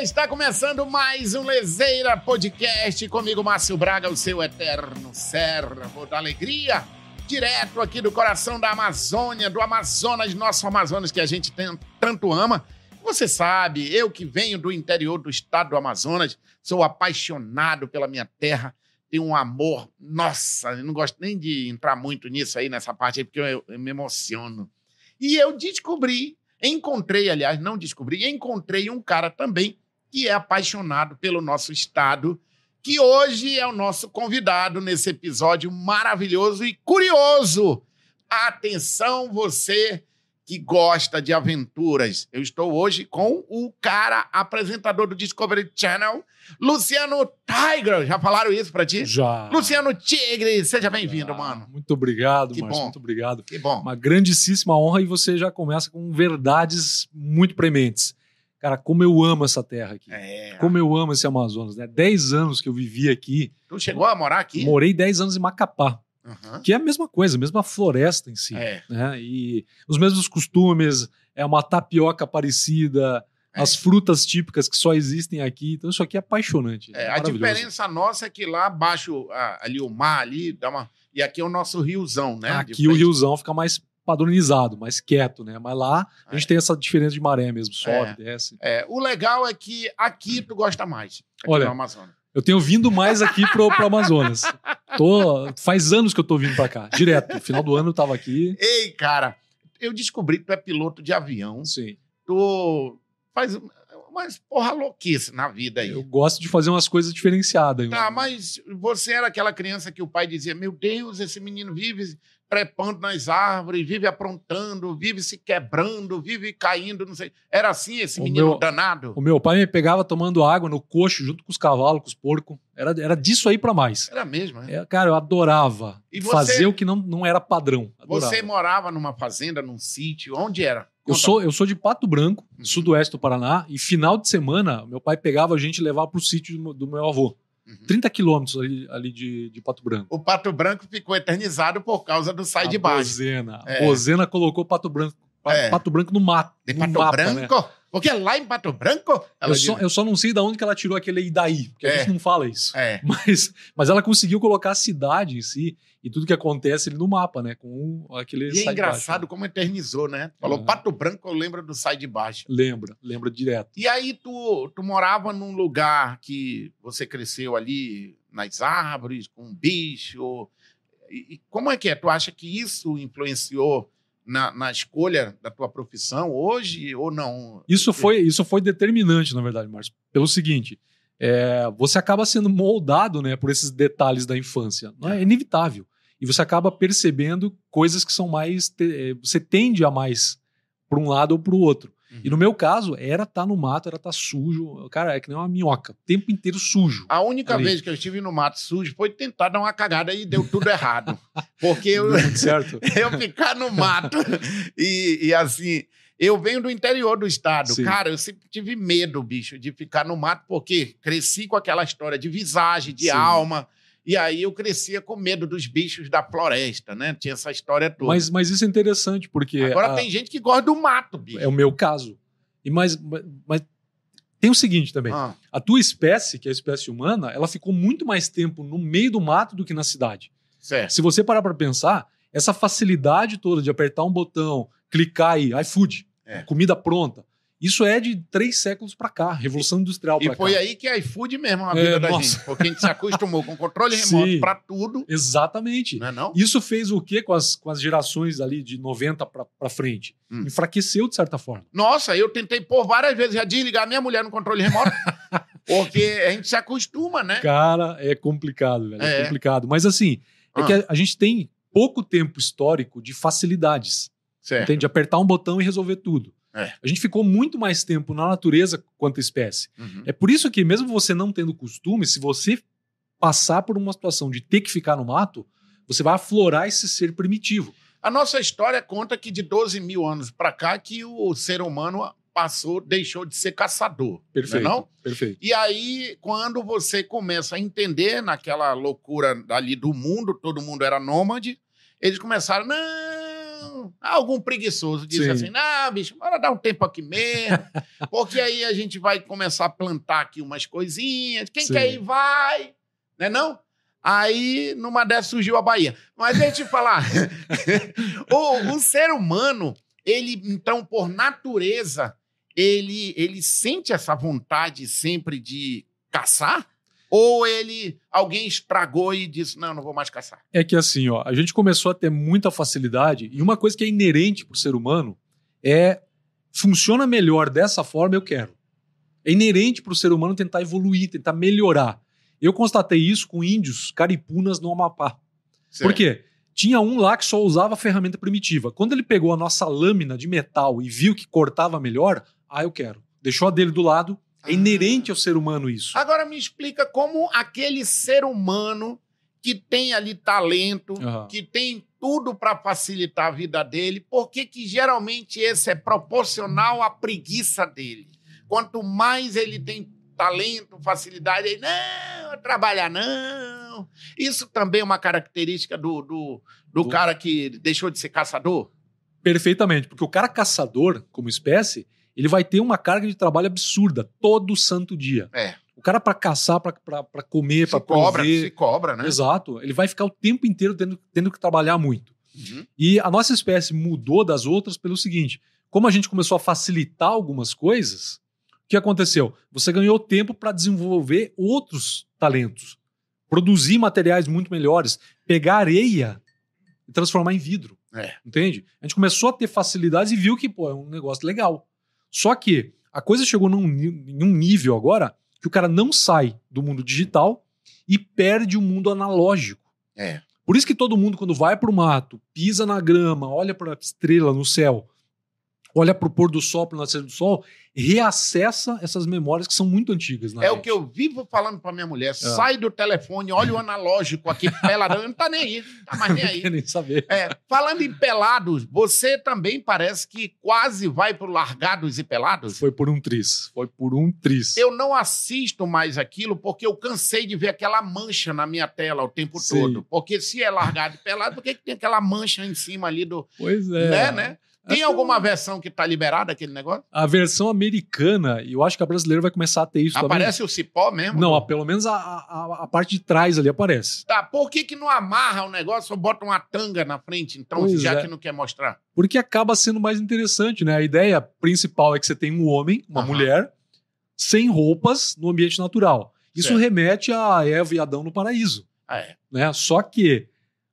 está começando mais um Lezeira Podcast comigo, Márcio Braga, o seu eterno servo da alegria, direto aqui do coração da Amazônia, do Amazonas, nosso Amazonas que a gente tem, tanto ama. Você sabe, eu que venho do interior do estado do Amazonas, sou apaixonado pela minha terra, tenho um amor, nossa, eu não gosto nem de entrar muito nisso aí, nessa parte aí, porque eu, eu me emociono. E eu descobri Encontrei, aliás, não descobri, encontrei um cara também que é apaixonado pelo nosso estado, que hoje é o nosso convidado nesse episódio maravilhoso e curioso. Atenção, você que gosta de aventuras. Eu estou hoje com o cara apresentador do Discovery Channel, Luciano Tiger. Já falaram isso para ti? Já. Luciano Tigre, seja bem-vindo, mano. Muito obrigado, Que bom. Muito obrigado. Que bom. Uma grandíssima honra e você já começa com verdades muito prementes. Cara, como eu amo essa terra aqui. É. Como eu amo esse Amazonas, né? Dez anos que eu vivi aqui. Tu chegou a morar aqui? Morei dez anos em Macapá, Aham. que é a mesma coisa, a mesma floresta em si. É. Né? E os mesmos costumes, é uma tapioca parecida, É. as frutas típicas que só existem aqui. Então isso aqui é apaixonante. É, é a diferença nossa é que lá abaixo, ali o mar, ali, dá uma. E aqui é o nosso riozão, né? Aqui o riozão fica mais padronizado, mais quieto, né? Mas lá a gente É. tem essa diferença de maré mesmo, sobe, É. desce. É, o legal é que aqui tu gosta mais. Olha, no Amazonas. Eu tenho vindo mais aqui pro, pro Amazonas. Tô, faz anos que eu tô vindo pra cá, direto. No final do ano eu tava aqui. Ei, cara, eu descobri que tu é piloto de avião. Sim. Tu faz umas porra louquice na vida aí. Eu gosto de fazer umas coisas diferenciadas. Tá, mas você era aquela criança que o pai dizia: Meu Deus, esse menino vive trepando nas árvores, vive aprontando, vive se quebrando, vive caindo, não sei. Era assim esse O menino meu- danado? O meu pai me pegava tomando água no coxo junto com os cavalos, com os porcos. Era, era disso aí pra mais. Era mesmo, né? É, cara, eu adorava E você- fazer o que não, não era padrão. Adorava. Você morava numa fazenda, num sítio, onde era? Eu sou, eu sou de Pato Branco, Uhum. sudoeste do Paraná, e final de semana, meu pai pegava a gente e levava pro sítio do do meu avô. Uhum. 30 quilômetros ali, ali de, de Pato Branco. O Pato Branco ficou eternizado por causa do Sai de a Baixo. Bozena. É. Bozena colocou Pato Branco, Pa- É. Pato Branco no mato. De no Pato mapa, né? Porque lá em Pato Branco. ela Eu só, eu só não sei de onde que ela tirou aquele e daí, porque É. a gente não fala isso. É. Mas, mas ela conseguiu colocar a cidade em si e tudo que acontece ali no mapa, né? Com aquele. E é engraçado baixo. como eternizou, né? Falou Uhum. Pato Branco, eu lembro do Sai de Baixo. Lembra, lembra direto. E aí tu, tu morava num lugar que você cresceu ali nas árvores, com um bicho. E, e como é que é? Tu acha que isso influenciou na, na escolha da tua profissão hoje ou não? Isso foi, isso foi determinante, na verdade, Márcio. Pelo seguinte, é, você acaba sendo moldado né, por esses detalhes da infância. Não é inevitável. E você acaba percebendo coisas que são mais. te- é, você tende a mais para um lado ou para o outro. E no meu caso, era estar no mato, era estar sujo. Cara, é que nem uma minhoca. O tempo inteiro sujo. A única Ali. vez que eu estive no mato sujo foi tentar dar uma cagada e deu tudo errado. Porque eu, eu ficar no mato e, e assim. Eu venho do interior do estado. Sim. Cara, eu sempre tive medo, bicho, de ficar no mato, porque cresci com aquela história de visagem, de Sim. alma. E aí eu crescia com medo dos bichos da floresta, né? Tinha essa história toda. Mas, mas isso é interessante, porque. Agora a- tem gente que gosta do mato, bicho. É o meu caso. E mas, mas, tem o seguinte também. Ah, A tua espécie, que é a espécie humana, ela ficou muito mais tempo no meio do mato do que na cidade. certo. Se você parar para pensar, essa facilidade toda de apertar um botão, clicar aí, iFood, É. comida pronta, isso é de três séculos para cá, Revolução Industrial E para foi cá. aí que a iFood mesmo na É, vida da nossa. gente. Porque a gente se acostumou com controle remoto pra tudo, Exatamente. não é não? Isso fez o quê com as, com as gerações ali de 90 para frente? Hum. Enfraqueceu de certa forma. Nossa, eu tentei por várias vezes já desligar minha mulher no controle remoto. porque a gente se acostuma, né? Cara, é complicado, velho. É, É. complicado. Mas assim, é Ah. que a, a gente tem pouco tempo histórico de facilidades. Certo. Entende? De apertar um botão e resolver tudo. É. A gente ficou muito mais tempo na natureza quanto espécie. Uhum. É por isso que, mesmo você não tendo costume, se você passar por uma situação de ter que ficar no mato, você vai aflorar esse ser primitivo. A nossa história conta que de 12 mil anos pra cá que o ser humano passou, deixou de ser caçador. Perfeito. Não é não? Perfeito. E aí, quando você começa a entender naquela loucura ali do mundo, todo mundo era nômade, eles começaram, não, Não. Algum preguiçoso disse Sim. assim: não, bicho, bora dar um tempo aqui mesmo. porque aí a gente vai começar a plantar aqui umas coisinhas. Quem Sim. quer ir, vai. Né não? Aí, numa dessas, surgiu a Bahia. Mas deixa eu te falar. o, o ser humano, ele, então, por natureza, ele, ele sente essa vontade sempre de caçar? Ou ele, alguém estragou e disse, não, não vou mais caçar? É que assim, ó, a gente começou a ter muita facilidade e uma coisa que é inerente pro ser humano é funciona melhor dessa forma, eu quero. É inerente pro ser humano tentar evoluir, tentar melhorar. Eu constatei isso com índios caripunas no Amapá. Por quê? Tinha um lá que só usava ferramenta primitiva. Quando ele pegou a nossa lâmina de metal e viu que cortava melhor, ah, eu quero. Deixou a dele do lado. É Ah. inerente ao ser humano isso. Agora me explica como aquele ser humano que tem ali talento, Aham. que tem tudo para facilitar a vida dele, por que que geralmente esse é proporcional à preguiça dele? Quanto mais ele tem talento, facilidade, ele não, trabalhar não. Isso também é uma característica do, do, do Do- cara que deixou de ser caçador? Perfeitamente, porque o cara caçador, como espécie, ele vai ter uma carga de trabalho absurda todo santo dia. É. O cara para caçar, para comer, para cobra, prover, se cobra, né? exato, ele vai ficar o tempo inteiro tendo, tendo que trabalhar muito. Uhum. E a nossa espécie mudou das outras pelo seguinte: como a gente começou a facilitar algumas coisas, o que aconteceu? Você ganhou tempo para desenvolver outros talentos, produzir materiais muito melhores, pegar areia e transformar em vidro. É. Entende? A gente começou a ter facilidades e viu que pô, é um negócio legal. Só que a coisa chegou num, em um nível agora que o cara não sai do mundo digital e perde o mundo analógico. É. Por isso que todo mundo, quando vai pro mato, pisa na grama, olha para a estrela no céu, olha pro pôr do sol, pro nascer do sol, reacessa essas memórias que são muito antigas. Na É o gente. que eu vivo falando pra minha mulher. Sai do telefone, olha o analógico aqui, peladão. Não tá nem aí. Tá mais nem Não aí. quer nem saber. É, falando em pelados, você também parece que quase vai pro Largados e Pelados? Foi por um tris. Foi por um tris. Eu não assisto mais aquilo porque eu cansei de ver aquela mancha na minha tela o tempo Sim. todo. Porque se é largado e pelado, por que, que tem aquela mancha em cima ali do. Pois é. Né, né? Tem alguma versão que tá liberada aquele negócio? A versão americana, e eu acho que a brasileira vai começar a ter isso também. Aparece o cipó mesmo? Não, a- pelo menos a, a, a parte de trás ali aparece. Tá, por que, que não amarra o negócio ou bota uma tanga na frente, então, Pois já é. que não quer mostrar? Porque acaba sendo mais interessante, né? A ideia principal é que você tem um homem, uma Aham. mulher, sem roupas no ambiente natural. Isso Certo. remete a Eva e Adão no paraíso, Ah, é. né? Só que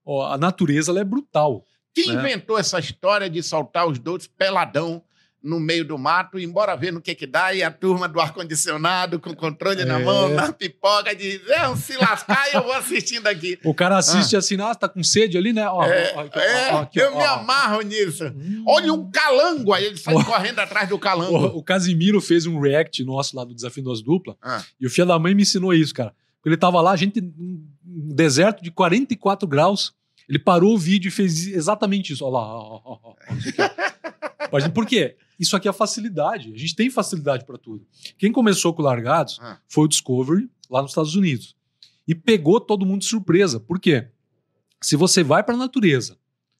ó, a natureza é brutal. Quem Né? inventou essa história de soltar os dois peladão no meio do mato, e embora ver no que que dá, e a turma do ar-condicionado com o controle na É. mão, na pipoca, diz, é, se lascar, eu vou assistindo aqui. O cara assiste assim, ah, tá com sede ali, né? Ó, é, ó, aqui, é, ó, aqui, eu me amarro nisso. Hum. Olha um calango, aí ele sai correndo atrás do calango. O, o Casimiro fez um react nosso lá do Desafio das Duplas. Ah. E o filho da mãe me ensinou isso, cara. Ele tava lá, a gente, um deserto de 44 graus. Ele parou o vídeo e fez exatamente isso. Olha lá. Ó, ó, ó, ó. Por quê? Isso aqui é facilidade. A gente tem facilidade para tudo. Quem começou com Largados Ah. foi o Discovery, lá nos Estados Unidos. E pegou todo mundo de surpresa. Por quê? Se você vai para a natureza,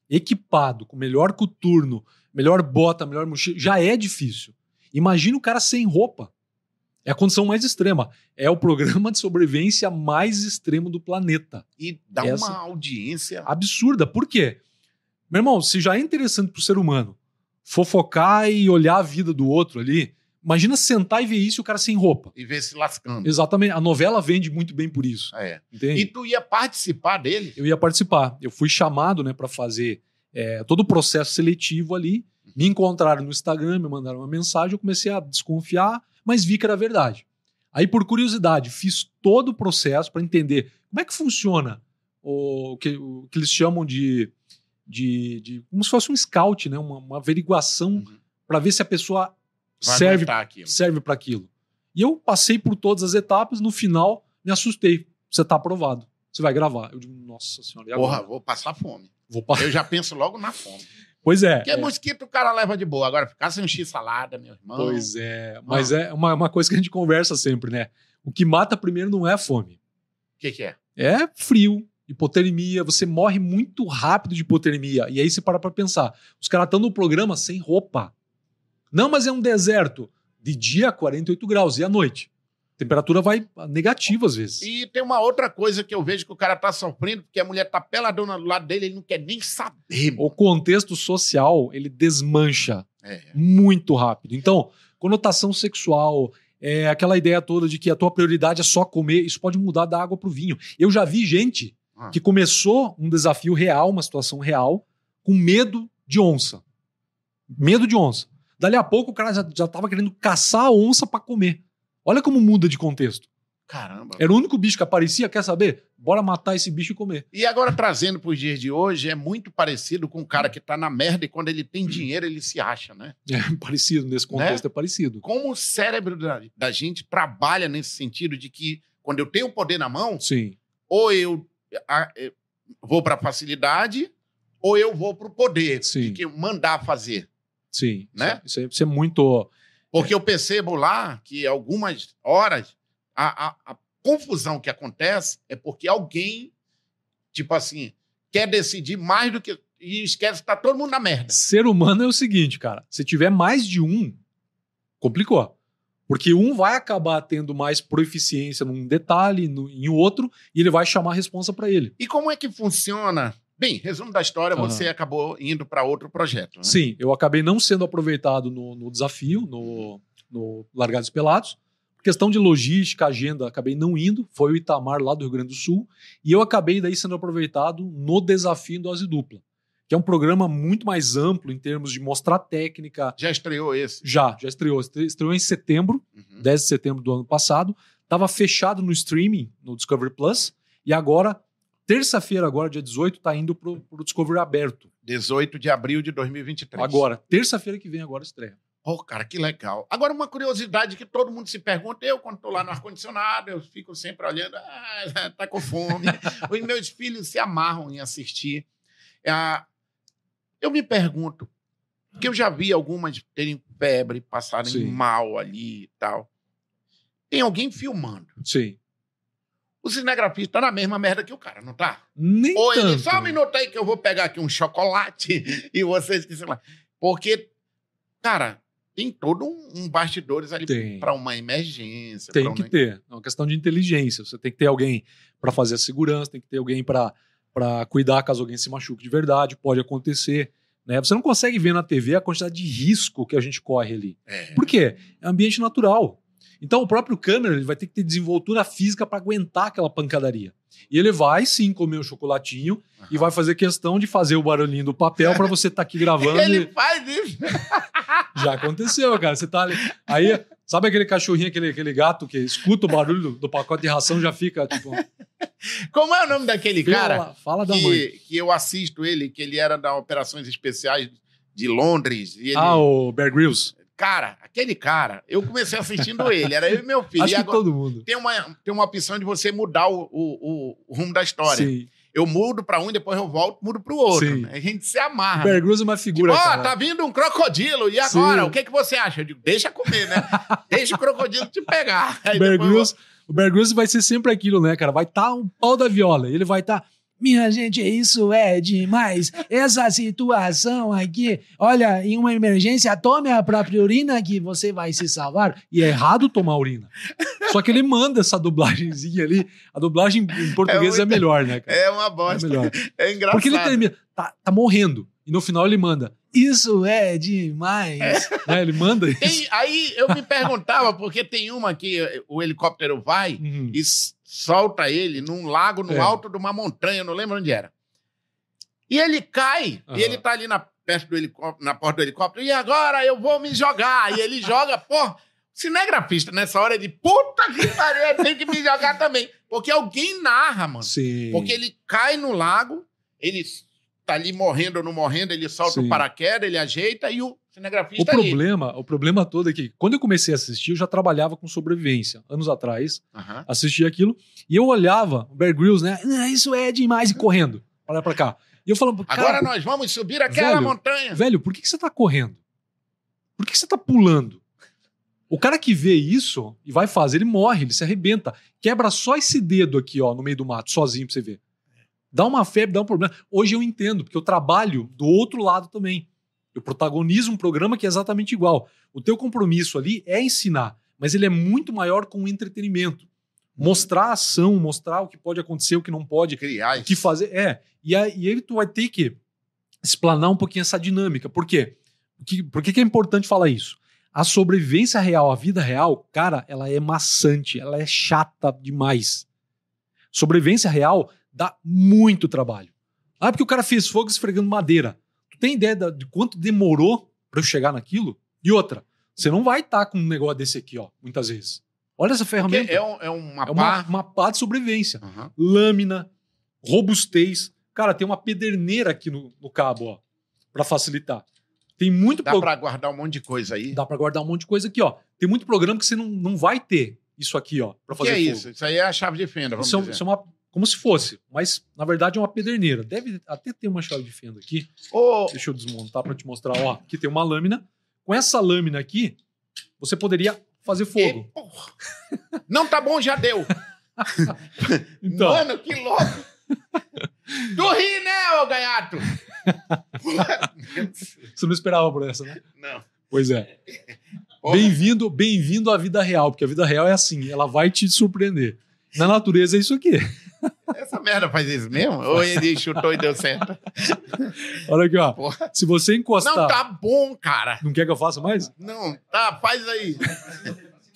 equipado, com melhor coturno, melhor bota, melhor mochila, já é difícil. Imagina o cara sem roupa. É a condição mais extrema. É o programa de sobrevivência mais extremo do planeta. E dá Essa- uma audiência. Absurda. Por quê? Meu irmão, se já é interessante pro ser humano fofocar e olhar a vida do outro ali, imagina sentar e ver isso e o cara sem roupa. E ver se lascando. Exatamente. A novela vende muito bem por isso. É. Entende? E tu ia participar dele? eu ia participar. Eu fui chamado né, para fazer é, todo o processo seletivo ali. Me encontraram no Instagram, me mandaram uma mensagem, eu comecei a desconfiar, mas vi que era verdade. Aí, por curiosidade, fiz todo o processo para entender como é que funciona o que, o que eles chamam de, de, de- como se fosse um scout, né? uma, uma averiguação Uhum. para ver se a pessoa Vai serve serve para aquilo. E eu passei por todas as etapas, no final me assustei. Você tá aprovado. Você vai gravar. Eu digo, nossa senhora? Porra, vou passar fome. Vou pa- Eu já penso logo na fome. Pois é. Porque é. mosquito o cara leva de boa. Agora, ficar sem x-salada, meu irmão. Pois é. Mas é uma, uma coisa que a gente conversa sempre, né? O que mata primeiro não é a fome. O que, que é? É frio hipotermia, você morre muito rápido de hipotermia. E aí você para pra pensar. Os caras estão no programa sem roupa. Não, mas é um deserto. De dia, 48 graus. E à noite? Temperatura vai negativa às vezes. E tem uma outra coisa que eu vejo que o cara tá sofrendo, porque a mulher tá peladona do lado dele, ele não quer nem saber. O contexto social, ele desmancha É. muito rápido. Então, conotação sexual, é aquela ideia toda de que a tua prioridade é só comer, isso pode mudar da água pro vinho. Eu já vi gente Ah. que começou um desafio real, uma situação real, com medo de onça. Medo de onça. Dali a pouco o cara já, já tava querendo caçar a onça para comer. Olha como muda de contexto. Caramba. Era o único bicho que aparecia, quer saber? Bora matar esse bicho e comer. E agora, trazendo para os dias de hoje, é muito parecido com o cara que tá na merda e quando ele tem dinheiro, ele se acha, né? É parecido, nesse contexto é parecido. Como o cérebro da, da gente trabalha nesse sentido de que quando eu tenho o poder na mão, Sim, ou eu a- eu vou para facilidade, ou eu vou para o poder, Sim. de que mandar fazer. sim. Né? Isso, é, isso é muito. Porque eu percebo lá que algumas horas a, a- a confusão que acontece é porque alguém, tipo assim, quer decidir mais do que. E esquece que tá todo mundo na merda. Ser humano é o seguinte, cara. Se tiver mais de um, complicou. Porque um vai acabar tendo mais proficiência num detalhe, no- em outro, e ele vai chamar a responsa para ele. E como é que funciona? Bem, resumo da história, Aham. você acabou indo para outro projeto. Né? Sim, eu acabei não sendo aproveitado no, no desafio, no, no Largados Pelados. Por questão de logística, agenda, acabei não indo. Foi o Itamar lá do Rio Grande do Sul. E eu acabei daí sendo aproveitado no desafio em dose dupla, que é um programa muito mais amplo em termos de mostrar técnica. Já estreou esse? Já, já estreou. Estre- Estreou em setembro, Uhum. 10 de setembro do ano passado. Estava fechado no streaming, no Discovery Plus. E agora, terça-feira, agora, dia 18, está indo pro, pro Discovery aberto. 18 de abril de 2023. Agora, terça-feira que vem, agora estreia. Pô, cara, que legal. Agora, uma curiosidade que todo mundo se pergunta, eu, quando estou lá no ar-condicionado, eu fico sempre olhando, ah, tá com fome. Os meus filhos se amarram em assistir. Ah, eu me pergunto, porque eu já vi algumas terem febre, passarem Sim. mal ali e tal. Tem alguém filmando. Sim. O cinegrafista tá na mesma merda que o cara, não tá? Nem Ou ele, tanto. só um minuto aí que eu vou pegar aqui um chocolate e vocês que sei lá. Porque, cara, tem todo um, um bastidores ali para uma emergência. Tem que uma- ter. É uma questão de inteligência. Você tem que ter alguém para fazer a segurança, tem que ter alguém para cuidar caso alguém se machuque de verdade. Pode acontecer. Né? Você não consegue ver na TV a quantidade de risco que a gente corre ali. É. Por quê? É ambiente natural. Então o próprio câmera ele vai ter que ter desenvoltura física para aguentar aquela pancadaria. E ele vai sim comer o chocolatinho e vai fazer questão de fazer o barulhinho do papel para você estar aqui gravando. Ele e- faz isso. Já aconteceu, cara. Você tá ali. Aí, sabe aquele cachorrinho, aquele, aquele gato que escuta o barulho do, do pacote de ração já fica tipo. Como é o nome daquele cara fala, da mãe. que, que eu assisto ele, que ele era da Operações Especiais de Londres? Ele, Ah, o Bear Grylls. Cara, aquele cara, eu comecei assistindo ele, era eu e meu filho. Acho e que todo mundo. tem, uma, tem uma opção de você mudar o, o, o rumo da história. Sim. Eu mudo pra um e depois eu volto, mudo pro outro. Sim. né? A gente se amarra. O Bear né? Grylls é uma figura. Ó, tá vindo um crocodilo. E agora? Sim. O que, que você acha? Eu digo, deixa comer, né? deixa o crocodilo te pegar. Aí O Bear depois eu- Grylls, o Bear Grylls vai ser sempre aquilo, né, cara? Vai estar um pau da viola. Ele vai estar. Minha gente, isso é demais. Essa situação aqui, olha, em uma emergência, tome a própria urina que você vai se salvar. E é errado tomar urina. Só que ele manda essa dublagenzinha ali. A dublagem em português é, muito- melhor, né, cara? É uma É bosta. melhor. É, engraçado. Porque ele termina, tá, tá morrendo. E no final ele manda. Isso é demais. Né, Ele manda isso. Tem- aí eu me perguntava, porque tem uma que o helicóptero vai Uhum. e solta ele num lago no É. alto de uma montanha, não lembro onde era. E ele cai, Aham. e ele tá ali na, perto do helicóptero, na porta do helicóptero, e agora eu vou me jogar. E ele joga, pô, cinegrafista nessa hora, ele, puta que pariu, tenho que me jogar também. Porque alguém narra, mano. Sim. Porque ele cai no lago, ele tá ali morrendo ou não morrendo, ele solta Sim. o paraquedas, ele ajeita e o O cinegrafista ali. problema, o problema todo é que quando eu comecei a assistir, eu já trabalhava com sobrevivência. Anos atrás, Aham. assistia aquilo e eu olhava o Bear Grylls, né? "Ah, isso é demais e correndo. para lá pra cá. E eu falava, cara, Agora nós vamos subir aquela velho, montanha. velho, por que, que você tá correndo? Por que, que você tá pulando? O cara que vê isso e vai fazer, ele morre, ele se arrebenta. Quebra só esse dedo aqui, ó, no meio do mato, sozinho pra você ver. Dá uma febre, dá um problema. Hoje eu entendo, porque eu trabalho do outro lado também. Eu protagonizo um programa que é exatamente igual. O teu compromisso ali é ensinar, mas ele é muito maior com o entretenimento. Mostrar a ação, mostrar o que pode acontecer, o que não pode, Criar o que fazer. É. E aí, e aí tu vai ter que explanar um pouquinho essa dinâmica. Por quê? Que, por que, que é importante falar isso? A sobrevivência real, a vida real, cara, ela é maçante, ela é chata demais. Sobrevivência real dá muito trabalho. Ah, porque o cara fez fogo esfregando madeira. Tu tem ideia de quanto demorou para eu chegar naquilo? E outra, você não vai estar tá com um negócio desse aqui, ó, muitas vezes. Olha essa ferramenta. É, um, é uma é uma, uma pá de sobrevivência. Uhum. Lâmina, robustez. Cara, tem uma pederneira aqui no, no cabo, ó, para facilitar. Tem muito Dá pro... para guardar um monte de coisa aí? Dá para guardar um monte de coisa aqui, ó. Tem muito programa que você não, não vai ter isso aqui, ó, para fazer. Que é fogo. isso? Isso aí é a chave de fenda, vamos isso é dizer. isso é uma como se fosse, mas na verdade é uma pederneira. Deve até ter uma chave de fenda aqui. Oh. Deixa eu desmontar para te mostrar. Ó, aqui tem uma lâmina. Com essa lâmina aqui, você poderia fazer fogo. E, Não tá bom, já deu. então. Mano, que louco. tu ri, né, ô gaiato? você não esperava por essa, né? Não. Pois é. Bem-vindo, bem-vindo à vida real, porque a vida real é assim, ela vai te surpreender. Na natureza é isso aqui. Essa merda faz isso mesmo? Ou ele chutou e deu certo? Olha aqui, ó. Porra. Se você encostar. Não, tá bom, cara. Não quer que eu faça mais? Não, tá, faz aí.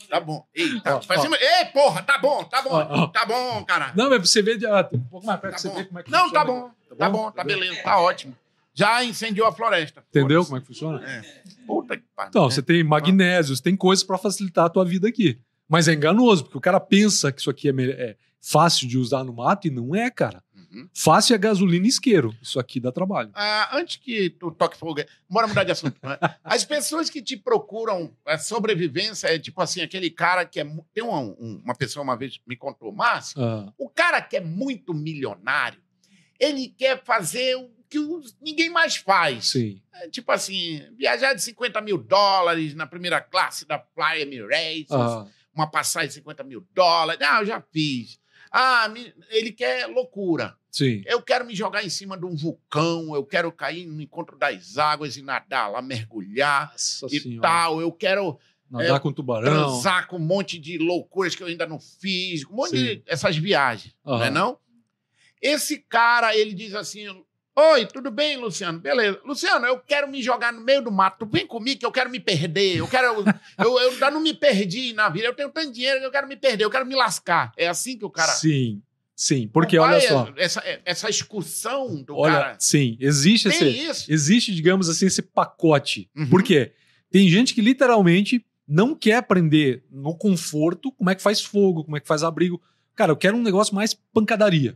Tá bom. Eita, ó, faz ó. Cima. Ei, porra, tá bom, tá bom. Ó, tá bom, cara. Não, mas você vê. Ah, um pouco mais perto tá você ver como é que Não, tá bom, tá, tá bom, tá, beleza, tá ótimo. Já incendiou a floresta. Entendeu como é que funciona? É. Puta que pariu. Então, você tem magnésios, tem coisas para facilitar a tua vida aqui. Mas é enganoso, porque o cara pensa que isso aqui é, é fácil de usar no mato e não é, cara. Uhum. Fácil é gasolina e isqueiro. Isso aqui dá trabalho. Ah, antes que tu toque fogo, bora mudar de assunto. Né? As pessoas que te procuram a sobrevivência é tipo assim, aquele cara que é. Tem uma, uma pessoa uma vez me contou, Márcio, ah. o cara que é muito milionário, ele quer fazer o que ninguém mais faz. Sim. É, tipo assim, viajar de 50 mil dólares na primeira classe da Fly Emirates. Ah uma passagem de 50 mil dólares. Ah, eu já fiz. Ah, ele quer loucura. Sim. Eu quero me jogar em cima de um vulcão, eu quero cair no encontro das águas e nadar lá, mergulhar Nossa e senhora. tal. Eu quero. Nadar é, com tubarão. Transar com um monte de loucuras que eu ainda não fiz, um monte Sim. de essas viagens, uhum. não é não? Esse cara, ele diz assim: Oi, tudo bem, Luciano? Beleza. Luciano, eu quero me jogar no meio do mato. Vem comigo que eu quero me perder. Eu quero. eu, eu ainda não me perdi na vida. Eu tenho tanto dinheiro que eu quero me perder. Eu quero me lascar. É assim que o cara. Sim. Sim, porque olha só. Essa, essa excursão do olha, cara. Sim, existe esse. Isso. Existe, digamos assim, esse pacote. Uhum. Por quê? Tem gente que literalmente não quer aprender no conforto como é que faz fogo, como é que faz abrigo. Cara, eu quero um negócio mais pancadaria.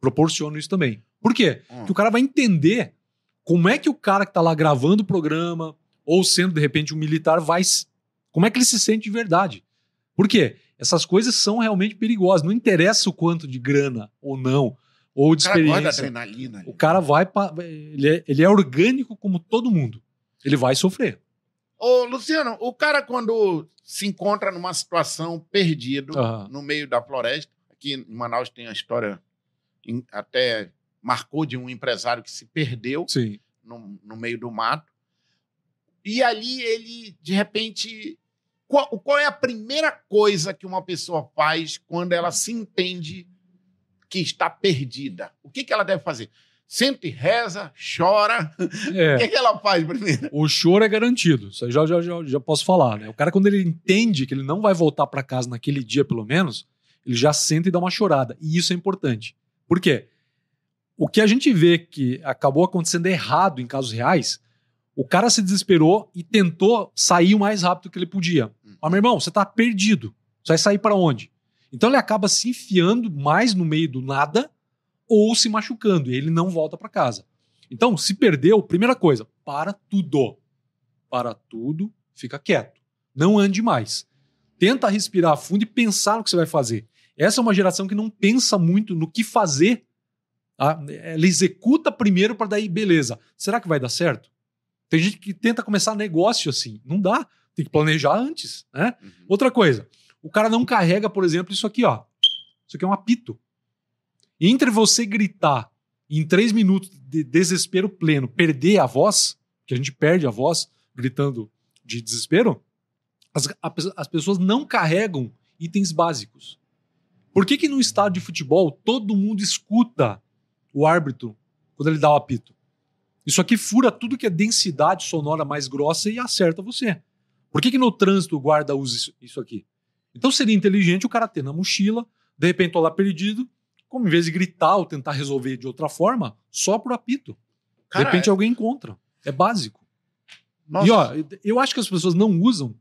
Proporciono isso também. Por quê? Hum. Porque o cara vai entender como é que o cara que está lá gravando o programa, ou sendo de repente um militar, vai. Como é que ele se sente de verdade? Por quê? Essas coisas são realmente perigosas. Não interessa o quanto de grana ou não, ou de o cara experiência. adrenalina. O cara vai. Pra, ele, é, ele é orgânico como todo mundo. Ele vai sofrer. Ô, Luciano, o cara quando se encontra numa situação perdido uhum. no meio da floresta, aqui em Manaus tem a história até marcou de um empresário que se perdeu no, no, meio do mato. E ali ele, de repente. Qual, qual, é a primeira coisa que uma pessoa faz quando ela se entende que está perdida? O que, que ela deve fazer? Senta e reza, chora. É. O que, que ela faz primeiro? O choro é garantido. Isso aí já, já, já, já posso falar. Né? O cara, quando ele entende que ele não vai voltar para casa naquele dia, pelo menos, ele já senta e dá uma chorada. E isso é importante. Por quê? O que a gente vê que acabou acontecendo errado em casos reais, o cara se desesperou e tentou sair o mais rápido que ele podia. Hum. Mas, meu irmão, você está perdido. Você vai sair para onde? Então ele acaba se enfiando mais no meio do nada ou se machucando e ele não volta para casa. Então, se perdeu, primeira coisa, para tudo. Para tudo, fica quieto. Não ande mais. Tenta respirar fundo e pensar no que você vai fazer. Essa é uma geração que não pensa muito no que fazer Ela executa primeiro para daí, beleza. Será que vai dar certo? Tem gente que tenta começar negócio assim. Não dá. Tem que planejar antes. Né? Uhum. Outra coisa, o cara não carrega, por exemplo, isso aqui, ó. Isso aqui é um apito. Entre você gritar em três minutos de desespero pleno perder a voz, que a gente perde a voz gritando de desespero, as, as pessoas não carregam itens básicos. Por que, que no estádio de futebol todo mundo escuta o árbitro quando ele dá o apito? Isso aqui fura tudo que é densidade sonora mais grossa e acerta você. Por que, que no trânsito o guarda usa isso aqui? Então seria inteligente o cara ter na mochila, de repente tô lá perdido, como em vez de gritar ou tentar resolver de outra forma, só por apito. de repente alguém encontra. É básico. Nossa. E ó, eu acho que as pessoas não usam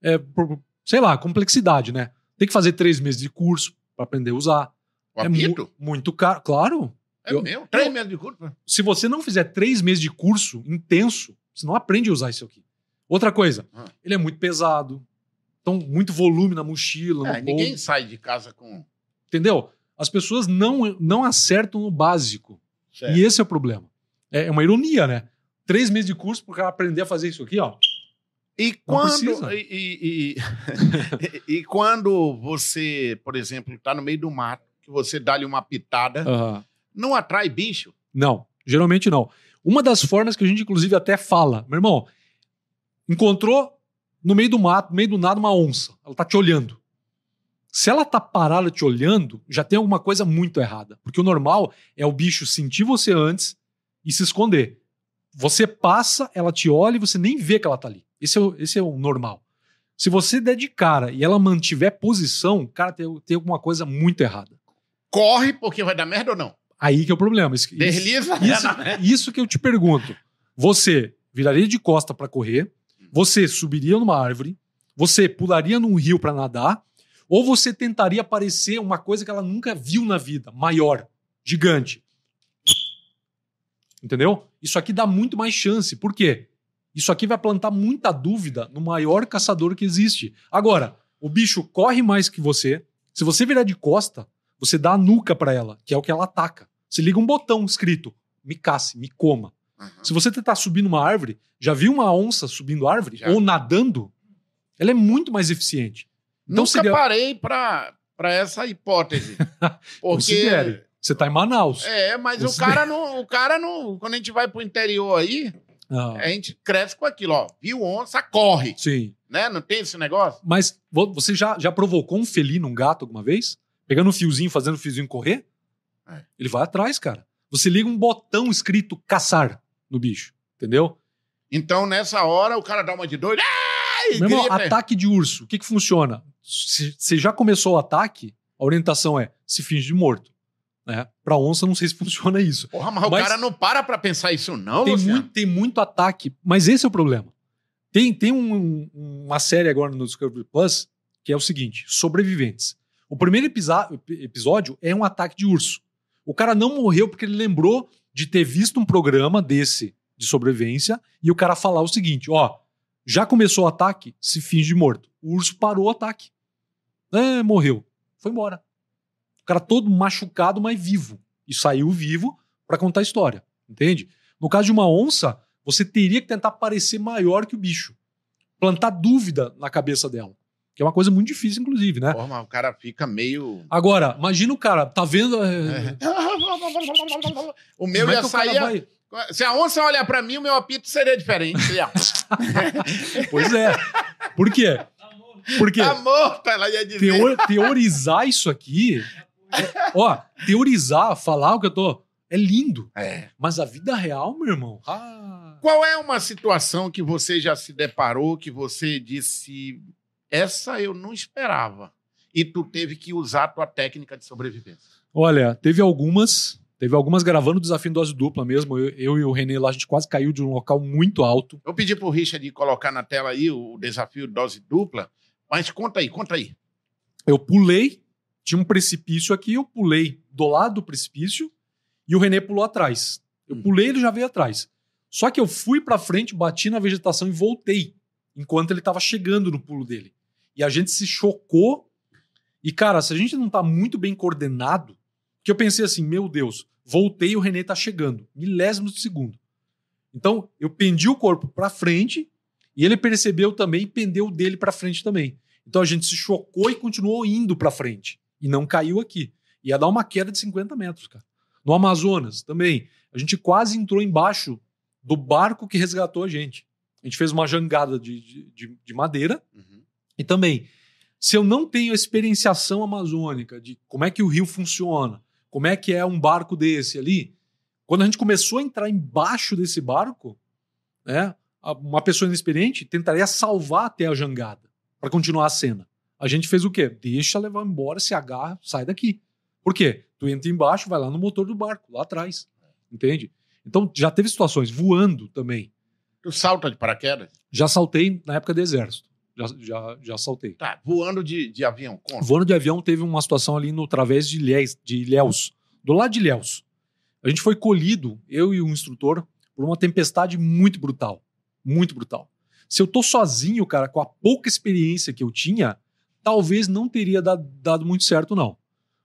é, por, sei lá, complexidade, né? Tem que fazer três meses de curso para aprender a usar. O é mu muito caro, claro. É eu, mesmo? Três eu, meses de curso? Se você não fizer três meses de curso intenso, você não aprende a usar isso aqui. Outra coisa, ah. ele é muito pesado. Então, muito volume na mochila. É, ninguém sai de casa com. Entendeu? As pessoas não, não acertam no básico. Certo. E esse é o problema. É, é uma ironia, né? Três meses de curso para o cara aprender a fazer isso aqui, ó. E quando, e, e, e, e, quando você, por exemplo, está no meio do mato, que você dá-lhe uma pitada, uhum. Não atrai bicho? Não, geralmente não. Uma das formas que a gente, inclusive, até fala, meu irmão, encontrou no meio do mato, no meio do nada, uma onça. Ela tá te olhando. Se ela tá parada te olhando, já tem alguma coisa muito errada. Porque o normal é o bicho sentir você antes e se esconder. Você passa, ela te olha e você nem vê que ela tá ali. Esse é o, esse é o normal. Se você der de cara e ela mantiver posição, cara, tem, tem alguma coisa muito errada. Corre porque vai dar merda ou não? Aí que é o problema. Isso, Desliza. Isso, isso que eu te pergunto. Você viraria de costa para correr, você subiria numa árvore, você pularia num rio para nadar, ou você tentaria parecer uma coisa que ela nunca viu na vida, maior, gigante. Entendeu? Isso aqui dá muito mais chance. Por quê? Isso aqui vai plantar muita dúvida no maior caçador que existe. Agora, o bicho corre mais que você. Se você virar de costa, você dá a nuca para ela, que é o que ela ataca. Você liga um botão escrito: me casse, me coma. Uhum. Se você tentar subir numa árvore, já viu uma onça subindo árvore já. ou nadando? Ela é muito mais eficiente. Então, Nunca seria... parei para essa hipótese. porque Você está em Manaus. É, mas o cara não, o cara não, quando a gente vai pro interior aí, não. A gente cresce com aquilo, ó. Viu onça, corre. Sim. Né? Não tem esse negócio? Mas você já, já provocou um felino, um gato, alguma vez? Pegando um fiozinho, fazendo o fiozinho correr? É. Ele vai atrás, cara. Você liga um botão escrito caçar no bicho, entendeu? Então, nessa hora, o cara dá uma de doido. Meu irmão, ataque de urso. O que, que funciona? Se você já começou o ataque, a orientação é se finge de morto. Né? Para onça, não sei se funciona isso. Porra, mas, mas o cara não para para pensar isso, não, tem muito, tem muito ataque, mas esse é o problema. Tem, tem um, uma série agora no Discovery Plus que é o seguinte: sobreviventes. O primeiro episódio é um ataque de urso. O cara não morreu porque ele lembrou de ter visto um programa desse de sobrevivência e o cara falar o seguinte: ó, já começou o ataque, se finge morto. O urso parou o ataque. É, morreu. Foi embora. O cara todo machucado, mas vivo. E saiu vivo para contar a história. Entende? No caso de uma onça, você teria que tentar parecer maior que o bicho. Plantar dúvida na cabeça dela. Que é uma coisa muito difícil, inclusive, né? Porra, mas o cara fica meio. Agora, imagina o cara, tá vendo. É... É. o meu Como é ia é sair. Vai... Se a onça olhar para mim, o meu apito seria diferente. pois é. Por quê? Porque tá morto, ela ia dizer. Teor, teorizar isso aqui ó, teorizar, falar o que eu tô. É lindo. É. Mas a vida real, meu irmão. Ah. Qual é uma situação que você já se deparou que você disse. Essa eu não esperava. E tu teve que usar a tua técnica de sobrevivência? Olha, teve algumas. Teve algumas gravando o desafio em dose dupla mesmo. Eu, eu, e o Renê lá, a gente quase caiu de um local muito alto. Eu pedi pro Richard colocar na tela aí o desafio dose dupla. Mas conta aí, conta aí. Eu pulei tinha um precipício aqui, eu pulei do lado do precipício e o René pulou atrás. Eu hum. pulei, ele já veio atrás. Só que eu fui para frente, bati na vegetação e voltei, enquanto ele estava chegando no pulo dele. E a gente se chocou. E, cara, se a gente não tá muito bem coordenado, que eu pensei assim, meu Deus, voltei e o René tá chegando, milésimos de segundo. Então, eu pendi o corpo para frente e ele percebeu também e pendeu dele para frente também. Então a gente se chocou e continuou indo para frente e não caiu aqui. Ia dar uma queda de 50 metros, cara. No Amazonas também. A gente quase entrou embaixo do barco que resgatou a gente. A gente fez uma jangada de, de, de madeira. Uhum. E também, se eu não tenho a experienciação amazônica de como é que o rio funciona, como é que é um barco desse ali, quando a gente começou a entrar embaixo desse barco, né, uma pessoa inexperiente tentaria salvar até a jangada para continuar a cena. A gente fez o quê? Deixa levar embora, se agarra, sai daqui. Por quê? Tu entra embaixo, vai lá no motor do barco, lá atrás. Entende? Então já teve situações voando também. Tu salta de paraquedas? Já saltei na época do exército. Já, já, já saltei. Tá, voando de, de avião. Conta. Voando de avião teve uma situação ali no través de Ilhéus, de Ilhéus. Do lado de Ilhéus. A gente foi colhido, eu e o instrutor, por uma tempestade muito brutal. Muito brutal. Se eu tô sozinho, cara, com a pouca experiência que eu tinha, talvez não teria dado, dado muito certo, não.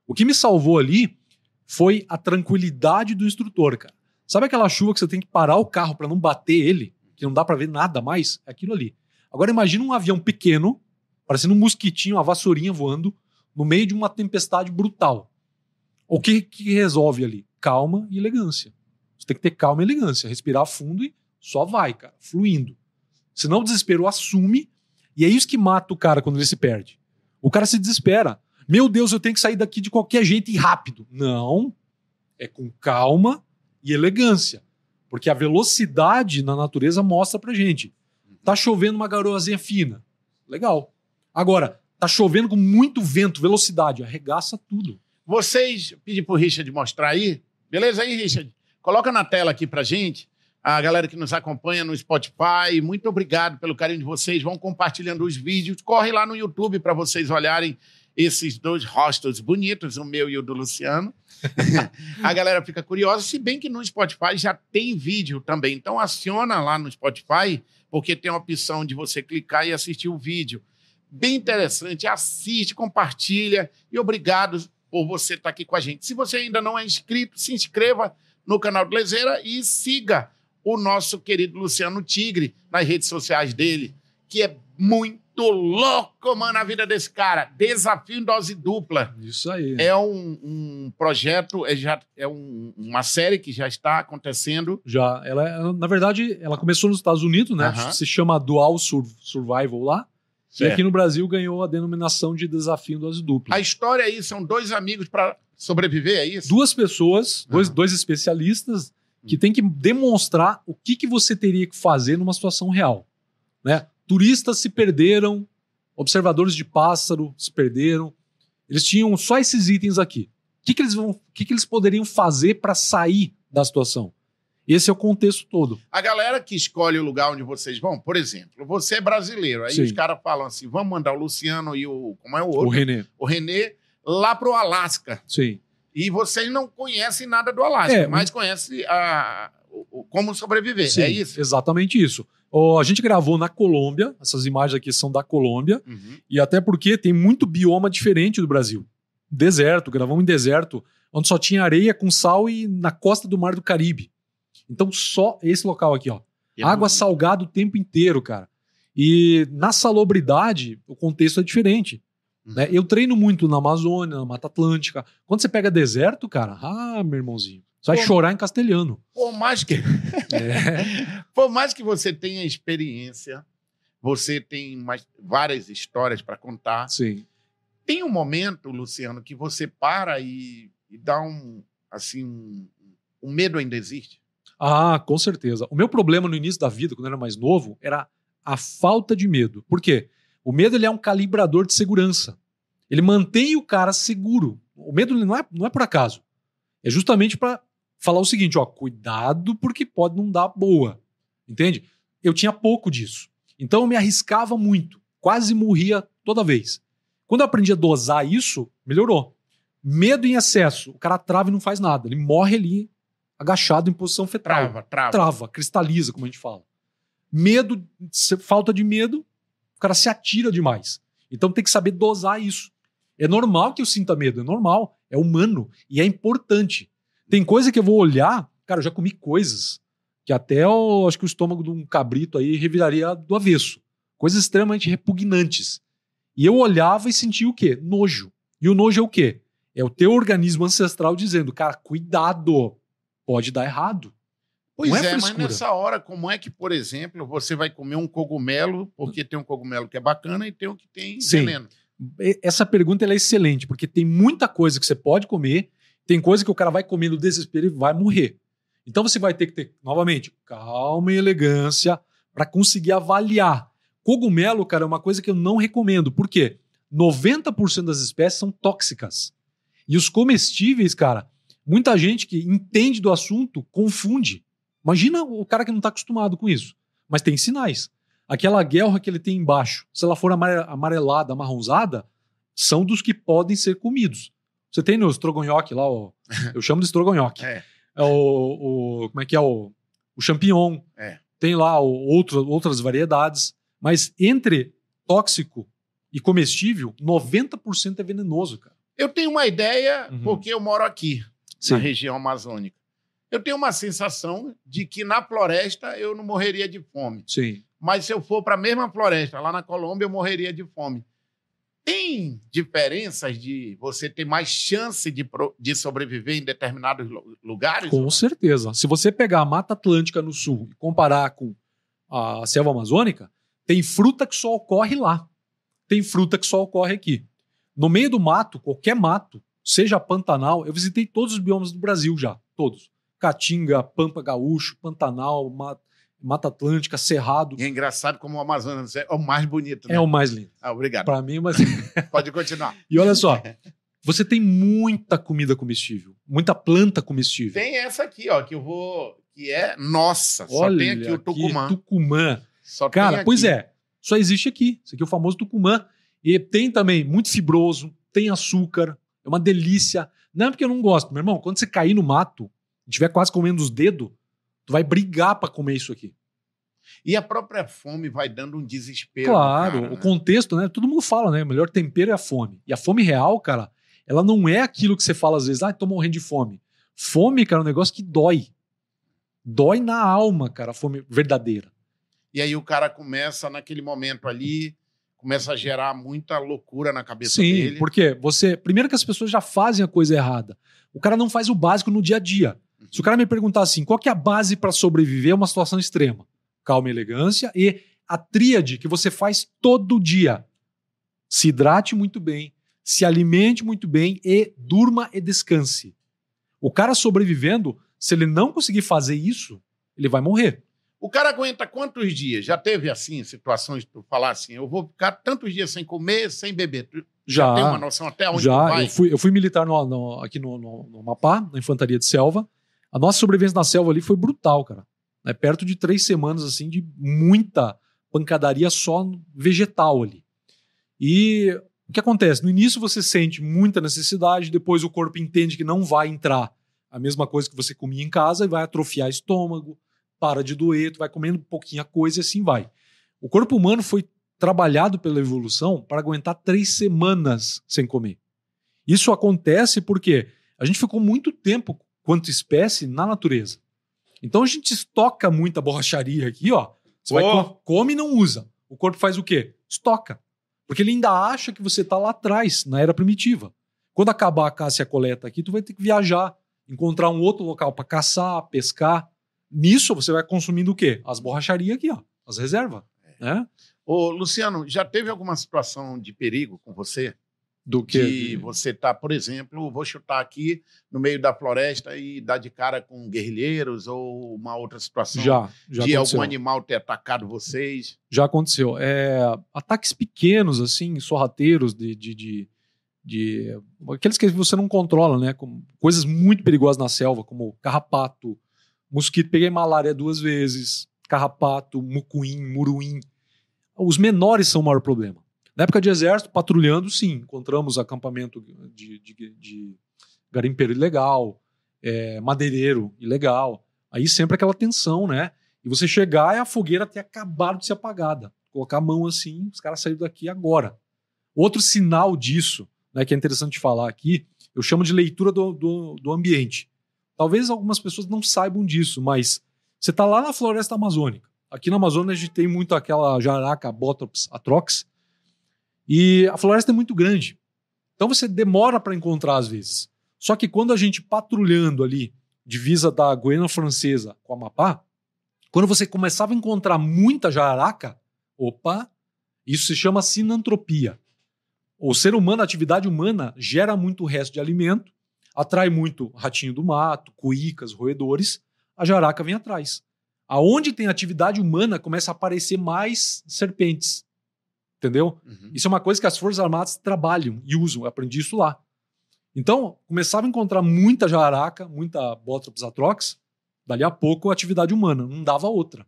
O que me salvou ali foi a tranquilidade do instrutor, cara. Sabe aquela chuva que você tem que parar o carro para não bater ele, que não dá para ver nada mais? É aquilo ali. Agora imagina um avião pequeno, parecendo um mosquitinho, uma vassourinha voando, no meio de uma tempestade brutal. O que, que resolve ali? Calma e elegância. Você tem que ter calma e elegância, respirar fundo e só vai, cara, fluindo. Senão o desespero assume e é isso que mata o cara quando ele se perde. O cara se desespera. Meu Deus, eu tenho que sair daqui de qualquer jeito e rápido. Não. É com calma e elegância. Porque a velocidade na natureza mostra pra gente. Tá chovendo uma garoazinha fina. Legal. Agora, tá chovendo com muito vento, velocidade. Arregaça tudo. Vocês, pedi pro Richard mostrar aí. Beleza aí, Richard? Coloca na tela aqui pra gente. A galera que nos acompanha no Spotify, muito obrigado pelo carinho de vocês. Vão compartilhando os vídeos. Corre lá no YouTube para vocês olharem esses dois rostos bonitos, o meu e o do Luciano. a galera fica curiosa, se bem que no Spotify já tem vídeo também. Então aciona lá no Spotify, porque tem a opção de você clicar e assistir o vídeo. Bem interessante, assiste, compartilha e obrigado por você estar aqui com a gente. Se você ainda não é inscrito, se inscreva no canal do Lezeira e siga o nosso querido Luciano Tigre nas redes sociais dele, que é muito louco, mano, a vida desse cara. Desafio em dose dupla. Isso aí. É um, um projeto, é, já, é um, uma série que já está acontecendo. Já. Ela, na verdade, ela começou nos Estados Unidos, né? Se chama Dual Survival lá. Certo. E aqui no Brasil ganhou a denominação de desafio em dose dupla. A história aí são dois amigos para sobreviver, é isso? Duas pessoas, uhum. dois, dois especialistas, que tem que demonstrar o que, que você teria que fazer numa situação real. Né? Turistas se perderam, observadores de pássaro se perderam. Eles tinham só esses itens aqui. O que, que, eles, vão, que, que eles poderiam fazer para sair da situação? Esse é o contexto todo. A galera que escolhe o lugar onde vocês vão, por exemplo, você é brasileiro, aí Sim. os caras falam assim: vamos mandar o Luciano e o. Como é o outro? O Renê. O Renê lá pro Alasca. Sim. E vocês não conhecem nada do Alasca, é, mas conhecem a, como sobreviver. Sim, é isso? Exatamente isso. A gente gravou na Colômbia, essas imagens aqui são da Colômbia, uhum. e até porque tem muito bioma diferente do Brasil. Deserto, gravamos em deserto, onde só tinha areia com sal e na costa do Mar do Caribe. Então, só esse local aqui, ó. É Água salgada o tempo inteiro, cara. E na salubridade, o contexto é diferente. Uhum. Né? Eu treino muito na Amazônia, na Mata Atlântica. Quando você pega deserto, cara, ah, meu irmãozinho, você vai chorar em castelhano. Por mais que. é. Por mais que você tenha experiência, você tem mais, várias histórias para contar. Sim. Tem um momento, Luciano, que você para e, e dá um. Assim, um, um medo ainda existe? Ah, com certeza. O meu problema no início da vida, quando eu era mais novo, era a falta de medo. Por quê? O medo ele é um calibrador de segurança. Ele mantém o cara seguro. O medo não é, não é por acaso. É justamente para falar o seguinte: ó, cuidado porque pode não dar boa. Entende? Eu tinha pouco disso. Então eu me arriscava muito. Quase morria toda vez. Quando eu aprendi a dosar isso, melhorou. Medo em excesso. O cara trava e não faz nada. Ele morre ali agachado em posição fetal. Trava, trava. Trava, cristaliza, como a gente fala. Medo, falta de medo, o cara se atira demais. Então tem que saber dosar isso. É normal que eu sinta medo, é normal, é humano e é importante. Tem coisa que eu vou olhar, cara, eu já comi coisas que até eu, acho que o estômago de um cabrito aí reviraria do avesso. Coisas extremamente repugnantes. E eu olhava e sentia o quê? Nojo. E o nojo é o quê? É o teu organismo ancestral dizendo, cara, cuidado, pode dar errado. Pois Não é é, mas nessa hora, como é que, por exemplo, você vai comer um cogumelo, porque tem um cogumelo que é bacana e tem um que tem Sim. veneno? Essa pergunta é excelente, porque tem muita coisa que você pode comer, tem coisa que o cara vai comer no desespero e vai morrer. Então você vai ter que ter, novamente, calma e elegância para conseguir avaliar. Cogumelo, cara, é uma coisa que eu não recomendo. Por quê? 90% das espécies são tóxicas. E os comestíveis, cara, muita gente que entende do assunto confunde. Imagina o cara que não está acostumado com isso. Mas tem sinais. Aquela guerra que ele tem embaixo, se ela for amare- amarelada, amarronzada, são dos que podem ser comidos. Você tem no estrogonhoque lá, o, eu chamo de estrogonhoque. É. É o, o- como é que é o, o champignon. É. Tem lá o, outro, outras variedades. Mas entre tóxico e comestível, 90% é venenoso, cara. Eu tenho uma ideia, Uhum. porque eu moro aqui, Sim. na região amazônica. Eu tenho uma sensação de que na floresta eu não morreria de fome. Sim. Mas se eu for para a mesma floresta, lá na Colômbia, eu morreria de fome. Tem diferenças de você ter mais chance de, de sobreviver em determinados lu- lugares? Com certeza. Se você pegar a Mata Atlântica no sul e comparar com a selva amazônica, tem fruta que só ocorre lá. Tem fruta que só ocorre aqui. No meio do mato, qualquer mato, seja Pantanal, eu visitei todos os biomas do Brasil já, todos. Caatinga, Pampa Gaúcho, Pantanal, Ma- Mata Atlântica, Cerrado. E é engraçado como o Amazonas é o mais bonito, né? É o mais lindo. Ah, obrigado. Para mim, mas Pode continuar. E olha só, você tem muita comida comestível, muita planta comestível. Tem essa aqui, ó, que eu vou. que é nossa. Só Olha tem aqui o Tucumã. Tucumã. Só Cara, pois aqui. é. Só existe aqui. Isso aqui é o famoso Tucumã. E tem também muito fibroso, tem açúcar, é uma delícia. Não é porque eu não gosto, meu irmão. Quando você cair no mato, e estiver quase comendo os dedos, tu vai brigar pra comer isso aqui. E a própria fome vai dando um desespero. Claro, cara, o né? contexto, né? Todo mundo fala, né? O melhor tempero é a fome. E a fome real, cara, ela não é aquilo que você fala às vezes, ah, tô morrendo de fome. Fome, cara, é um negócio que dói. Dói na alma, cara, a fome verdadeira. E aí o cara começa naquele momento ali, começa a gerar muita loucura na cabeça Sim, dele. porque você. Primeiro que as pessoas já fazem a coisa errada. O cara não faz o básico no dia a dia. Se o cara me perguntar assim, qual que é a base para sobreviver a uma situação extrema? Calma e elegância e a tríade que você faz todo dia. Se hidrate muito bem, se alimente muito bem e durma e descanse. O cara sobrevivendo, se ele não conseguir fazer isso, ele vai morrer. O cara aguenta quantos dias? Já teve assim situações de tu falar assim, eu vou ficar tantos dias sem comer, sem beber. Tu Já, tem uma noção até onde Já, vai? eu fui, eu fui militar no- no- aqui no, no, no Amapá, na infantaria de selva. A nossa sobrevivência na selva ali foi brutal, cara. É perto de três semanas, assim, de muita pancadaria só vegetal ali. E o que acontece? No início você sente muita necessidade, depois o corpo entende que não vai entrar a mesma coisa que você comia em casa e vai atrofiar estômago, para de doer, tu vai comendo pouquinha coisa e assim vai. O corpo humano foi trabalhado pela evolução para aguentar três semanas sem comer. Isso acontece porque a gente ficou muito tempo, quanto espécie, na natureza. Então a gente estoca muita borracharia aqui, ó. Você vai Oh. co- come e não usa. O corpo faz o quê? Estoca. Porque ele ainda acha que você está lá atrás, na era primitiva. Quando acabar a caça e a coleta aqui, tu vai ter que viajar, encontrar um outro local para caçar, pescar. Nisso você vai consumindo o quê? As borracharias aqui, ó. As reservas. Né? Ô, Luciano, já teve alguma situação de perigo com você? Do Que você tá, por exemplo, vou chutar aqui no meio da floresta e dar de cara com guerrilheiros ou uma outra situação Já, já de aconteceu. algum animal ter atacado vocês? Já aconteceu. É, ataques pequenos, assim, sorrateiros, de, de, de, de- Aqueles que você não controla, né? Como coisas muito perigosas na selva, como carrapato, mosquito. Peguei malária duas vezes, carrapato, mucuim, muruim. Os menores são o maior problema. Na época de exército, patrulhando, sim, encontramos acampamento de, de, de garimpeiro ilegal, é, madeireiro ilegal. Aí sempre aquela tensão, né? E você chegar e a fogueira ter acabado de ser apagada. Colocar a mão assim, os caras saíram daqui agora. Outro sinal disso, né, que é interessante falar aqui, eu chamo de leitura do, do, do ambiente. Talvez algumas pessoas não saibam disso, mas você está lá na floresta amazônica. Aqui na Amazônia a gente tem muito aquela jaraca Botops atrox. E a floresta é muito grande. Então você demora para encontrar às vezes. Só que quando a gente patrulhando ali, divisa da Guiana Francesa com a Amapá, quando você começava a encontrar muita jararaca, opa, isso se chama sinantropia. O ser humano, a atividade humana, gera muito resto de alimento, atrai muito ratinho do mato, cuícas, roedores, a jararaca vem atrás. Aonde tem atividade humana, começa a aparecer mais serpentes. Entendeu? Uhum. Isso é uma coisa que as Forças Armadas trabalham e usam. Eu aprendi isso lá. Então, começava a encontrar muita jararaca, muita Botrops atrox, dali a pouco atividade humana, não dava outra.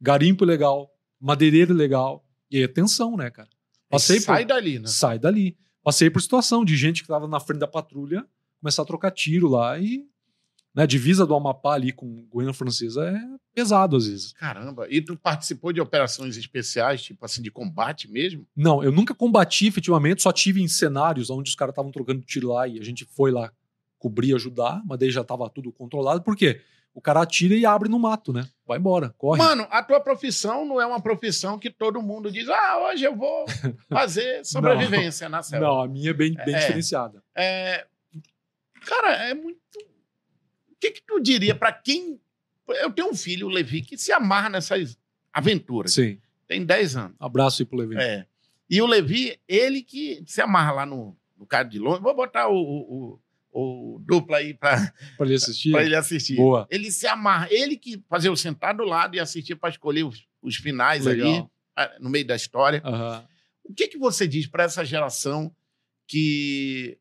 Garimpo legal, madeireiro legal, e aí atenção, né, cara? Passei sai por... dali, né? Sai dali. Passei por situação de gente que estava na frente da patrulha começar a trocar tiro lá e né, divisa do Amapá ali com Guiana Francesa é pesado às vezes. Caramba, e tu participou de operações especiais, tipo assim, de combate mesmo? Não, eu nunca combati efetivamente, só tive em cenários onde os caras estavam trocando tiro lá e a gente foi lá cobrir, ajudar, mas daí já estava tudo controlado. Por quê? O cara atira e abre no mato, né? Vai embora, corre. Mano, a tua profissão não é uma profissão que todo mundo diz, ah, hoje eu vou fazer sobrevivência na selva. Não, a minha é bem, bem É. diferenciada. É, cara, é muito. O que, que tu diria pra quem. Eu tenho um filho, o Levi, que se amarra nessas aventuras. Sim. Tem 10 anos. Abraço aí pro Levi. É. E o Levi, ele que se amarra lá no, no cara de longe. Vou botar o, o, o, o dupla aí Pra ele assistir. ele assistir. Boa. Ele se amarra. Ele que fazia o sentar do lado e assistir pra escolher os, os finais ali, Legal. ah, no meio da história. Aham. O que, que você diz para essa geração que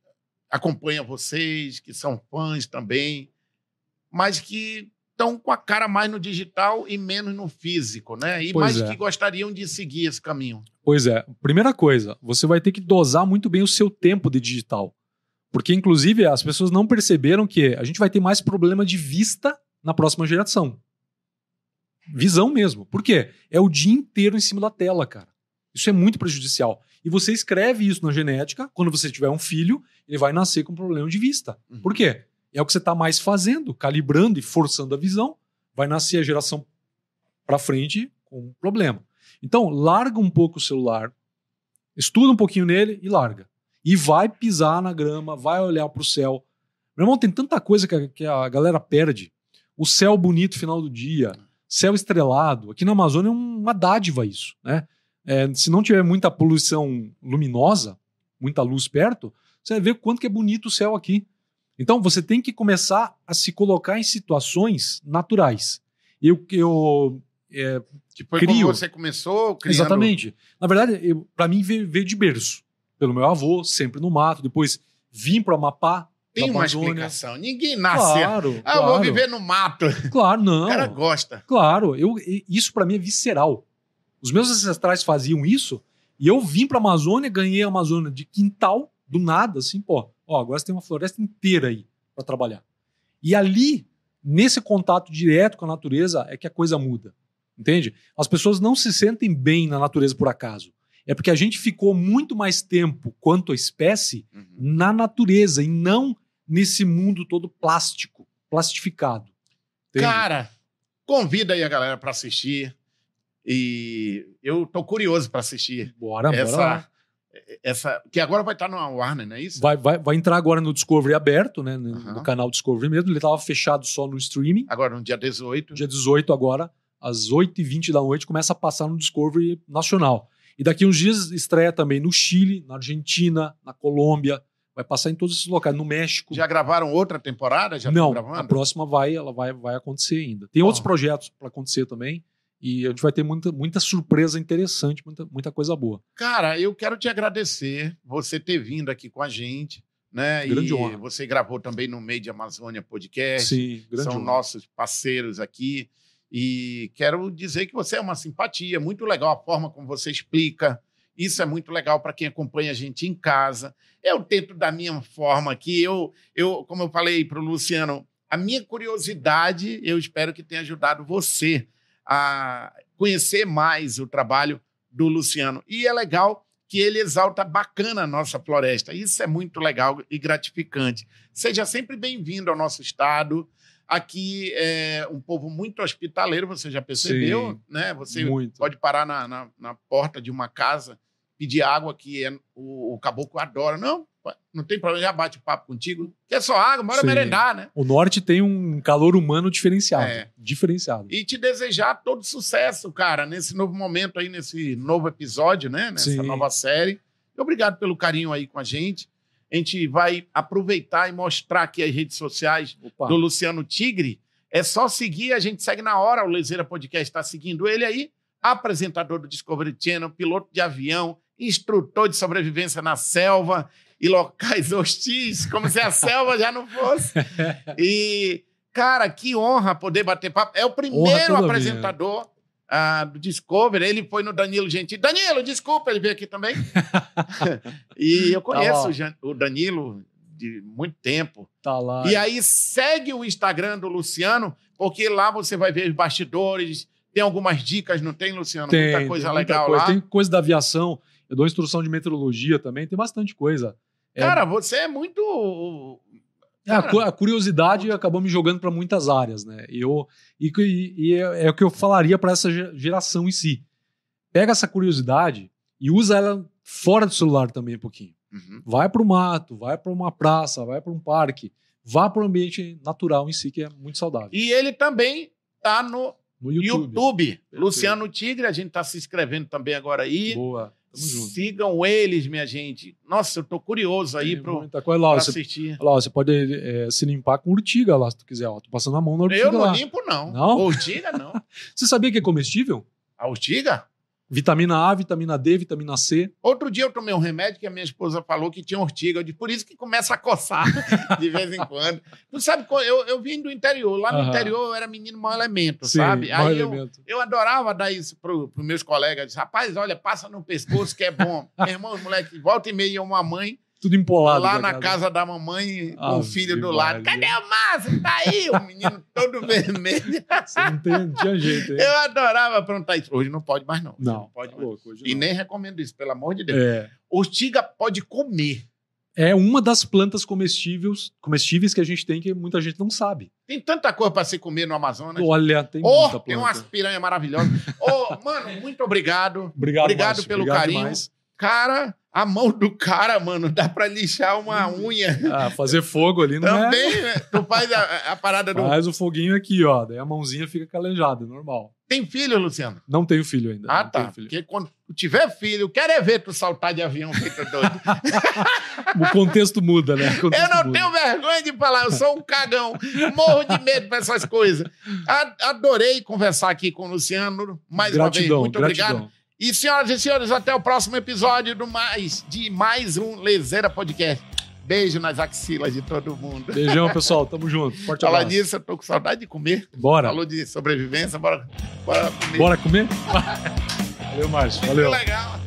acompanha vocês, que são fãs também, mas que estão com a cara mais no digital e menos no físico, né? E Pois mais é. que gostariam de seguir esse caminho. Pois é. Primeira coisa, você vai ter que dosar muito bem o seu tempo de digital. Porque, inclusive, as pessoas não perceberam que a gente vai ter mais problema de vista na próxima geração. Visão mesmo. Por quê? É o dia inteiro em cima da tela, cara. Isso é muito prejudicial. E você escreve isso na genética, quando você tiver um filho, ele vai nascer com problema de vista. Uhum. Por quê? É o que você está mais fazendo, calibrando e forçando a visão, vai nascer a geração para frente com um problema. Então, larga um pouco o celular, estuda um pouquinho nele e larga. E vai pisar na grama, vai olhar para o céu. Meu irmão, tem tanta coisa que a, que a galera perde. O céu bonito final do dia, céu estrelado. Aqui na Amazônia é uma dádiva isso, né? É, se não tiver muita poluição luminosa, muita luz perto, você vai ver quanto que é bonito o céu aqui. Então você tem que começar a se colocar em situações naturais. Eu, eu é, Que foi Crio. como você começou criando... Exatamente. Na verdade, eu, para mim veio, veio de berço. Pelo meu avô, sempre no mato. Depois vim para Amapá. Tem uma Amazônia. explicação. Ninguém nasce... Claro, ah, eu vou claro. viver no mato. Claro, não. O cara gosta. Claro, eu, isso para mim é visceral. Os meus ancestrais faziam isso e eu vim para a Amazônia, ganhei a Amazônia de quintal, do nada, assim, pô. Ó, agora você tem uma floresta inteira aí para trabalhar. E ali, nesse contato direto com a natureza, é que a coisa muda. Entende? As pessoas não se sentem bem na natureza por acaso. É porque a gente ficou muito mais tempo, quanto a espécie, Uhum. na natureza e não nesse mundo todo plástico, plastificado. Entende? Cara, convida aí a galera para assistir. E eu tô curioso para assistir bora, bora lá. Essa. Que agora vai estar no Warner, não é isso? Vai, vai, vai entrar agora no Discovery aberto, né? No, Aham. no canal Discovery mesmo. Ele estava fechado só no streaming. Agora no dia 18. Dia 18 agora, às 8h20 da noite, começa a passar no Discovery Nacional. E daqui uns dias estreia também no Chile, na Argentina, na Colômbia. Vai passar em todos esses locais. No México. Já gravaram outra temporada? Já Não, a próxima vai, ela vai, vai acontecer ainda. Tem Ó. outros projetos para acontecer também. E a gente vai ter muita, muita surpresa interessante, muita, muita coisa boa. Cara, eu quero te agradecer você ter vindo aqui com a gente. Né? Grande e honra. você gravou também no Meio de Amazônia Podcast. Sim, grande São honra. nossos parceiros aqui. E quero dizer que você é uma simpatia, muito legal a forma como você explica. Isso é muito legal para quem acompanha a gente em casa. Eu tento da minha forma aqui. Eu, eu como eu falei para o Luciano, a minha curiosidade, eu espero que tenha ajudado você a conhecer mais o trabalho do Luciano. E é legal que ele exalta bacana a nossa floresta. Isso é muito legal e gratificante. Seja sempre bem-vindo ao nosso estado. Aqui é um povo muito hospitaleiro, você já percebeu, Sim. né? Você Muito. pode parar na, na, na porta de uma casa, pedir água, que é, o, o caboclo adora. Não, Não tem problema, já bate papo contigo. Que é só água, bora Sim. merendar, né? O norte tem um calor humano diferenciado. É. Diferenciado. E te desejar todo sucesso, cara, nesse novo momento aí, nesse novo episódio, né? Nessa Sim. nova série. E obrigado pelo carinho aí com a gente. A gente vai aproveitar e mostrar aqui as redes sociais Opa. do Luciano Tigre. É só seguir, a gente segue na hora. O Lezeira Podcast está seguindo ele aí. Apresentador do Discovery Channel, piloto de avião, instrutor de sobrevivência na selva e locais hostis, como se a selva já não fosse. E, cara, que honra poder bater papo. É o primeiro apresentador ah, do Discovery. Ele foi no Danilo Gentili. Danilo, desculpa, ele veio aqui também. e eu conheço lá. o Danilo de muito tempo. Tá lá. E aí segue o Instagram do Luciano, porque lá você vai ver os bastidores, tem algumas dicas, não tem, Luciano? tem muita coisa tem muita legal coisa. lá. Tem coisa da aviação. Eu dou instrução de meteorologia também. Tem bastante coisa. É- Cara, você é muito. É, a, Cara. cu- a curiosidade acabou me jogando para muitas áreas, né? E, eu, e, e- é, é o que eu falaria para essa ge- geração em si. Pega essa curiosidade e usa ela fora do celular também um pouquinho. Uhum. Vai para o mato, vai para uma praça, vai para um parque, vá para o ambiente natural em si, que é muito saudável. E ele também tá no No YouTube. YouTube. Luciano Tigre, a gente tá se inscrevendo também agora aí. Boa. Tamo junto. Sigam eles, minha gente. Nossa, eu tô curioso aí muita coisa lá. Você, assistir. lá, você pode é, se limpar com urtiga lá, se tu quiser. Ó, tô passando a mão na urtiga Eu não lá. limpo, não. Não? Ortiga, não. Você sabia que é comestível? A ortiga? Vitamina A, vitamina D, vitamina C. Outro dia eu tomei um remédio que a minha esposa falou que tinha ortiga. Eu disse, por isso que começa a coçar de vez em quando. Tu sabe, eu, eu vim do interior. Lá no interior eu era menino mau elemento, Sim, sabe? Aí eu, elemento. eu adorava dar isso pro, pros meus colegas. Eu disse, Rapaz, olha, passa no pescoço que é bom. Meu irmão, os moleques, volta e meia, uma mãe Tudo empolado. lá na casa da mamãe com Ave o filho do lado. Cadê o Márcio? Tá aí, o menino todo vermelho. Você não, tem, não tinha jeito, hein? Eu adorava aprontar isso. Hoje não pode mais, não. Não, pode tá mais. louco, hoje E não. nem recomendo isso, pelo amor de Deus. É. Ortiga pode comer. É uma das plantas comestíveis, comestíveis que a gente tem que muita gente não sabe. Tem tanta coisa para se comer no Amazonas. Olha, tem Oh, muita tem planta. umas piranhas maravilhosas. Ô, mano, muito obrigado. Obrigado, Obrigado Márcio, pelo obrigado carinho. demais. Cara, a mão do cara, mano, dá pra lixar uma unha. Ah, fazer fogo ali não é... Também, né? tu faz a, a parada do. Faz o foguinho aqui, ó. Daí a mãozinha fica calejada, normal. Tem filho, Luciano? Não tenho filho ainda. Ah, tá. Porque quando tiver filho, quero é ver tu saltar de avião feito doido. O contexto muda, né? O Eu contexto não muda. tenho vergonha de falar, eu sou um cagão, morro de medo pra essas coisas. A- Adorei conversar aqui com o Luciano. Mais uma vez, Gratidão, muito gratidão. obrigado. E senhoras e senhores, até o próximo episódio do mais, de mais um Lezeira Podcast. Beijo nas axilas de todo mundo. Beijão, pessoal. Tamo junto. Forte Falar abraço. disso, eu tô com saudade de comer. Bora. Falou de sobrevivência, bora, bora comer. Bora comer? Valeu, Márcio. Muito Valeu. legal.